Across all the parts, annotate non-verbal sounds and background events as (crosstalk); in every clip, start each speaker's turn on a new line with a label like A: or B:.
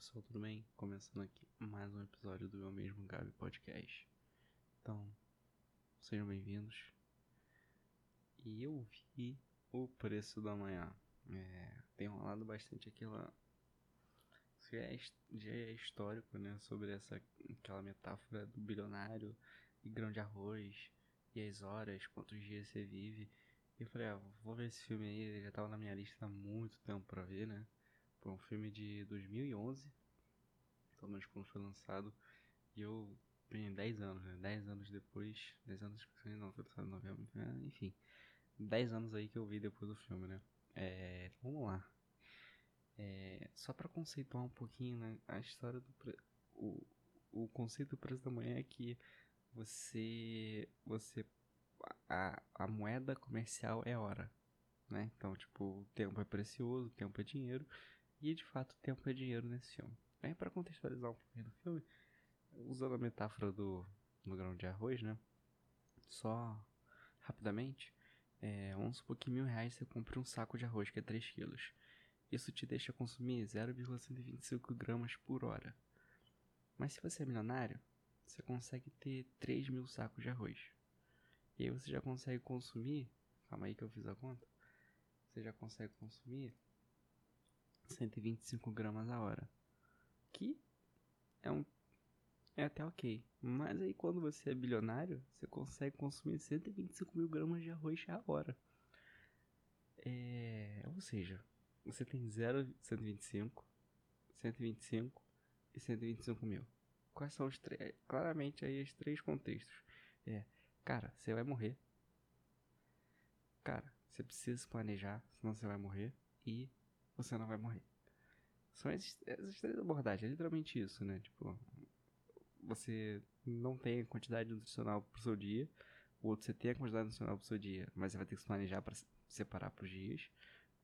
A: pessoal, tudo bem? Começando aqui mais um episódio do meu mesmo Gabi Podcast. Então, sejam bem-vindos. E eu vi o preço da manhã. É, tem rolado bastante aquela. Já é, já é histórico, né? Sobre essa aquela metáfora do bilionário e grão de arroz e as horas, quantos dias você vive. E eu falei, ah, vou ver esse filme aí, ele já tava na minha lista há muito tempo pra ver, né? Foi um filme de 2011, pelo menos quando foi lançado. E eu tenho 10 anos, né? 10 anos depois. 10 anos, não, foi lançado em novembro, enfim. 10 anos aí que eu vi depois do filme, né? É, vamos lá. É, só para conceituar um pouquinho né, a história do. Pre... O, o conceito do preço da manhã é que você. Você. A, a moeda comercial é hora. Né? Então, tipo, o tempo é precioso, o tempo é dinheiro. E de fato, tempo é dinheiro nesse filme. Aí, para contextualizar um pouquinho do filme, usando a metáfora do, do grão de arroz, né? Só rapidamente, é, vamos supor que mil reais você compra um saco de arroz que é 3 quilos. Isso te deixa consumir 0,125 gramas por hora. Mas se você é milionário, você consegue ter 3 mil sacos de arroz. E aí você já consegue consumir. Calma aí que eu fiz a conta. Você já consegue consumir 125 gramas a hora. Que é um. É até ok. Mas aí quando você é bilionário, você consegue consumir 125 mil gramas de arroz a hora. É. Ou seja, você tem 0, 125, 125 e 125 mil. Quais são os três? Claramente aí os três contextos. É, cara, você vai morrer. Cara, você precisa se planejar, senão você vai morrer. E você não vai morrer. São essas, três abordagens, é literalmente isso, né? Tipo, você não tem a quantidade nutricional pro seu dia, o outro você tem a quantidade nutricional pro seu dia, mas você vai ter que se planejar para separar pros dias,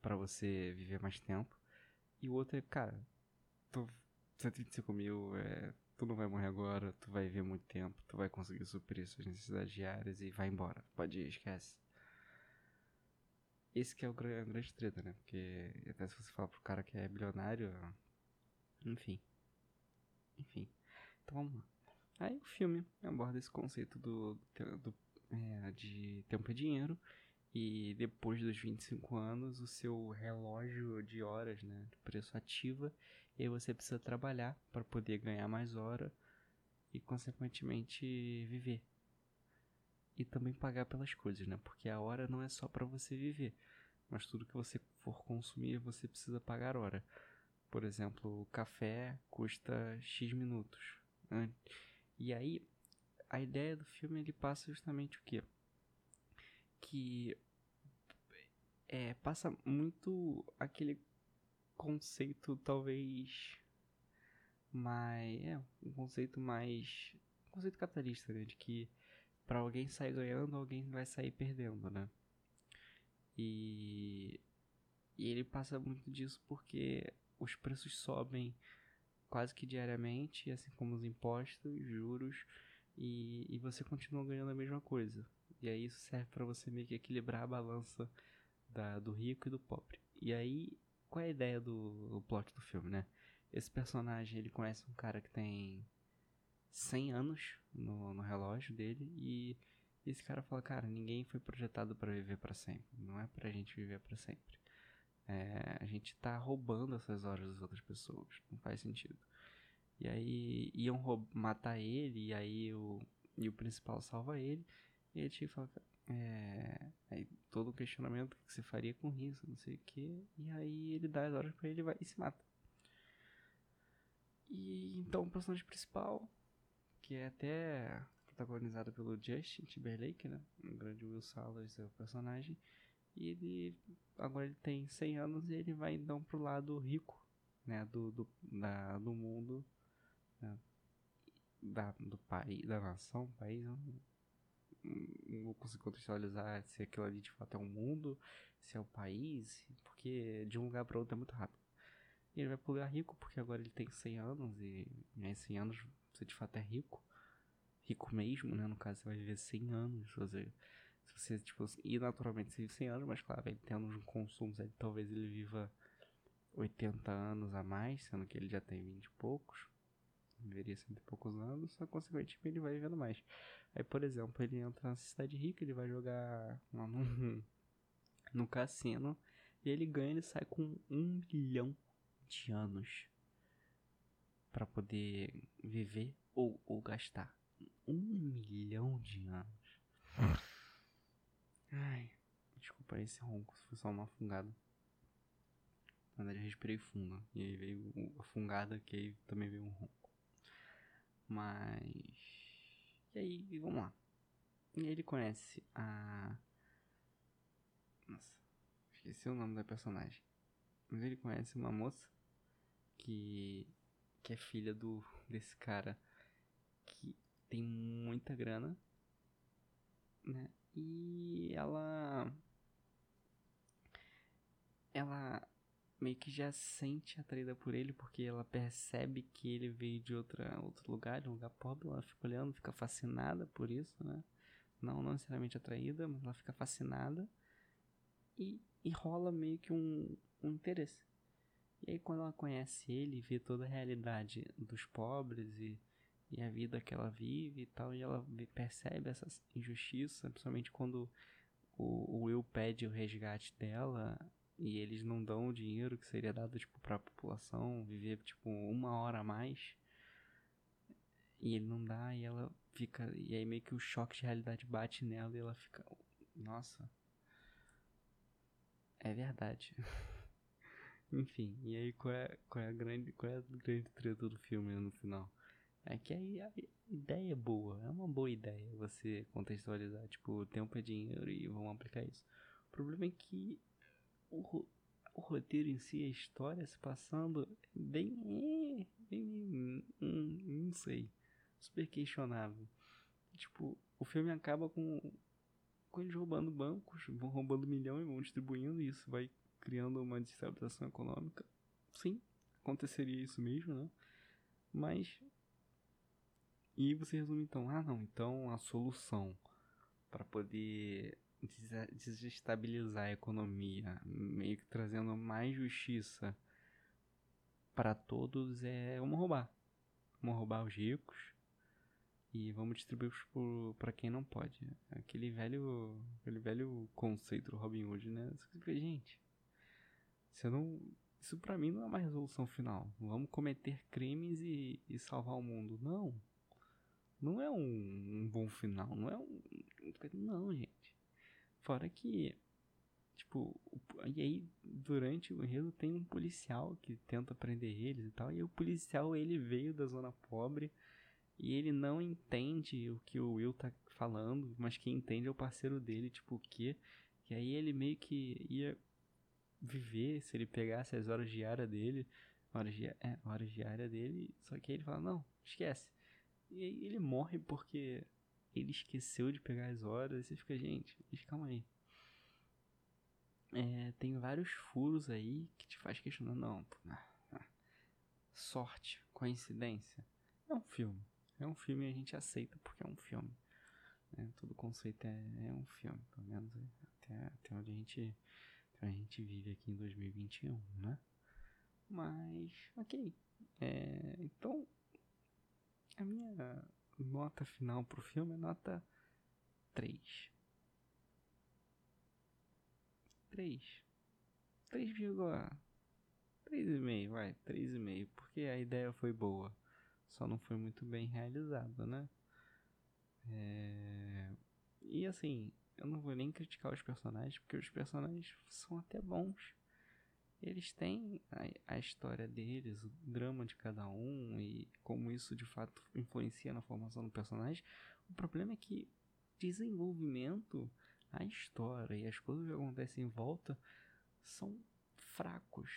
A: para você viver mais tempo. E o outro é, cara, tu, 125 mil, é, tu não vai morrer agora, tu vai viver muito tempo, tu vai conseguir suprir suas necessidades diárias e vai embora. Pode ir, esquece. Esse que é o grande, grande treta, né? Porque até se você falar pro cara que é bilionário. Enfim. Enfim. Então vamos lá. Aí o filme aborda esse conceito do, do é, de tempo e dinheiro. E depois dos 25 anos, o seu relógio de horas, né, de preço ativa, e aí você precisa trabalhar para poder ganhar mais hora e consequentemente viver e também pagar pelas coisas, né? Porque a hora não é só para você viver, mas tudo que você for consumir você precisa pagar hora. Por exemplo, o café custa X minutos. Né? E aí, a ideia do filme ele passa justamente o quê? Que é, passa muito aquele conceito talvez mais é um conceito mais um conceito capitalista né? de que para alguém sair ganhando, alguém vai sair perdendo, né? E, e ele passa muito disso porque os preços sobem quase que diariamente, assim como os impostos, juros, e, e você continua ganhando a mesma coisa. E aí isso serve para você meio que equilibrar a balança da, do rico e do pobre. E aí, qual é a ideia do, do plot do filme, né? Esse personagem, ele conhece um cara que tem 100 anos no, no relógio dele e esse cara fala, cara, ninguém foi projetado para viver para sempre. Não é pra gente viver para sempre. É, a gente tá roubando essas horas das outras pessoas. Não faz sentido. E aí iam matar ele e aí o, e o principal salva ele. E ele te fala, é, aí todo o questionamento que você faria com isso, não sei o que. E aí ele dá as horas para ele vai, e se mata. E então o personagem principal que é até protagonizada pelo Justin Timberlake, né? Um grande Will Salas é o personagem. E ele agora ele tem 100 anos e ele vai então pro lado rico, né, do do, da, do mundo, né? da do país, da nação, país, não, não consigo contextualizar se aquilo ali de fato é um mundo, se é um país, porque de um lugar para outro é muito rápido. E ele vai pro lugar rico porque agora ele tem 100 anos e em 100 anos você de fato é rico, rico mesmo, né? No caso, você vai viver 100 anos. Você, se você, tipo, e naturalmente você vive 100 anos, mas claro, ele tendo um consumo, talvez ele viva 80 anos a mais, sendo que ele já tem 20 e poucos. Viveria cento e poucos anos, só consequentemente ele vai vivendo mais. Aí, por exemplo, ele entra na cidade rica, ele vai jogar lá no, (laughs) no cassino e ele ganha, ele sai com um milhão de anos para poder viver ou, ou gastar. Um milhão de anos. Ai, desculpa esse ronco, foi só uma fungada. Na verdade, eu respirei fundo. E aí veio a fungada, que aí também veio um ronco. Mas. E aí, vamos lá. E aí ele conhece a. Nossa, esqueci o nome da personagem. Mas ele conhece uma moça que. Que é filha do desse cara que tem muita grana, né? E ela. Ela meio que já sente atraída por ele porque ela percebe que ele veio de outra, outro lugar, de um lugar pobre. Ela fica olhando, fica fascinada por isso, né? Não, não necessariamente atraída, mas ela fica fascinada e, e rola meio que um, um interesse. E aí, quando ela conhece ele, vê toda a realidade dos pobres e, e a vida que ela vive e tal, e ela percebe essa injustiça, principalmente quando o, o Will pede o resgate dela e eles não dão o dinheiro que seria dado tipo para a população viver tipo uma hora a mais. E ele não dá e ela fica e aí meio que o choque de realidade bate nela e ela fica nossa é verdade (laughs) enfim e aí qual é, qual é a grande qual é a grande treta do filme no final é que aí a ideia é boa é uma boa ideia você contextualizar tipo tempo é dinheiro e vamos aplicar isso o problema é que o, o roteiro em si, a história se passando, bem. É, bem. Hum, não sei. Super questionável. Tipo, o filme acaba com, com eles roubando bancos, vão roubando milhão e vão distribuindo, isso vai criando uma destabilização econômica. Sim, aconteceria isso mesmo, né? Mas. E você resume então: ah, não, então a solução para poder desestabilizar a economia, meio que trazendo mais justiça para todos, é vamos roubar. Vamos roubar os ricos e vamos distribuir para quem não pode. Aquele velho, aquele velho conceito do Robin Hood, né? Gente, você não, isso para mim não é uma resolução final. Vamos cometer crimes e, e salvar o mundo. Não. Não é um, um bom final. Não é um. Não, gente. Fora que, tipo, e aí durante o enredo tem um policial que tenta prender eles e tal, e o policial ele veio da zona pobre e ele não entende o que o Will tá falando, mas quem entende é o parceiro dele, tipo, o quê? E aí ele meio que ia viver se ele pegasse as horas diárias dele, horas, di é, horas diárias dele, só que aí ele fala, não, esquece. E aí ele morre porque ele esqueceu de pegar as horas. E você fica, gente, calma aí. É, tem vários furos aí que te faz questionar. Não, sorte, coincidência. É um filme. É um filme e a gente aceita porque é um filme. É, todo conceito é, é, um filme, pelo menos até, até onde a gente, a gente vive aqui em 2021, né? Mas, ok. É, então, a minha nota final pro filme é nota 3. 3. 3,3,5, vai, 3,5, porque a ideia foi boa, só não foi muito bem realizada, né? É... E assim, eu não vou nem criticar os personagens, porque os personagens são até bons eles têm a, a, história deles, o drama de cada um e como isso de fato influencia na formação do personagem. O problema é que desenvolvimento, a história e as coisas que acontecem em volta são fracos.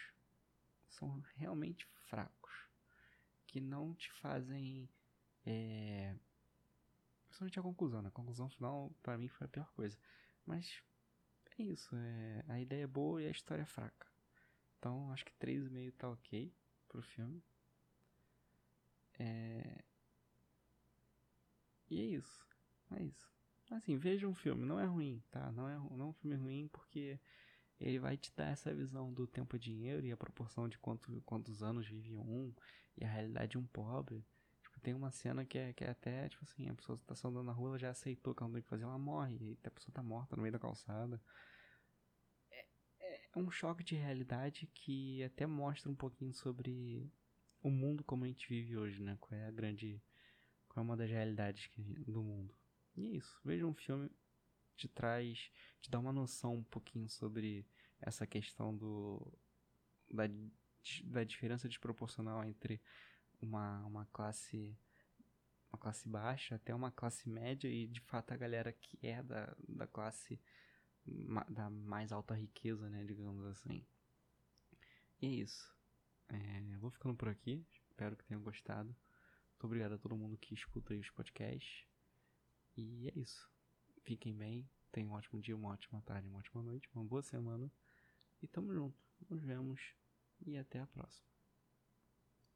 A: São realmente fracos. Que não te fazem. É... Principalmente a conclusão, né? A conclusão final, para mim, foi a pior coisa. Mas é isso. É... A ideia é boa e a história é fraca. Então, acho que 3,5 tá ok pro filme. É... E é isso. É isso. Assim, veja um filme. Não é ruim, tá? Não é, não é um filme ruim porque ele vai te dar essa visão do tempo é dinheiro e a proporção de quanto, quantos anos vive um e a realidade de um pobre. Tem uma cena que é, que é até, tipo assim, a pessoa tá andando na rua, ela já aceitou que ela não tem que fazer, ela morre, e a pessoa tá morta no meio da calçada. É, é um choque de realidade que até mostra um pouquinho sobre o mundo como a gente vive hoje, né? Qual é a grande. Qual é uma das realidades que, do mundo. E é isso. Veja um filme te traz, te dá uma noção um pouquinho sobre essa questão do da, da diferença desproporcional entre uma, uma classe uma classe baixa até uma classe média e de fato a galera que é da, da classe da mais alta riqueza, né, digamos assim. E é isso. É, vou ficando por aqui. Espero que tenham gostado. Muito obrigado a todo mundo que escuta aí os podcasts. E é isso. Fiquem bem, tenham um ótimo dia, uma ótima tarde, uma ótima noite, uma boa semana. E tamo junto. Nos vemos e até a próxima.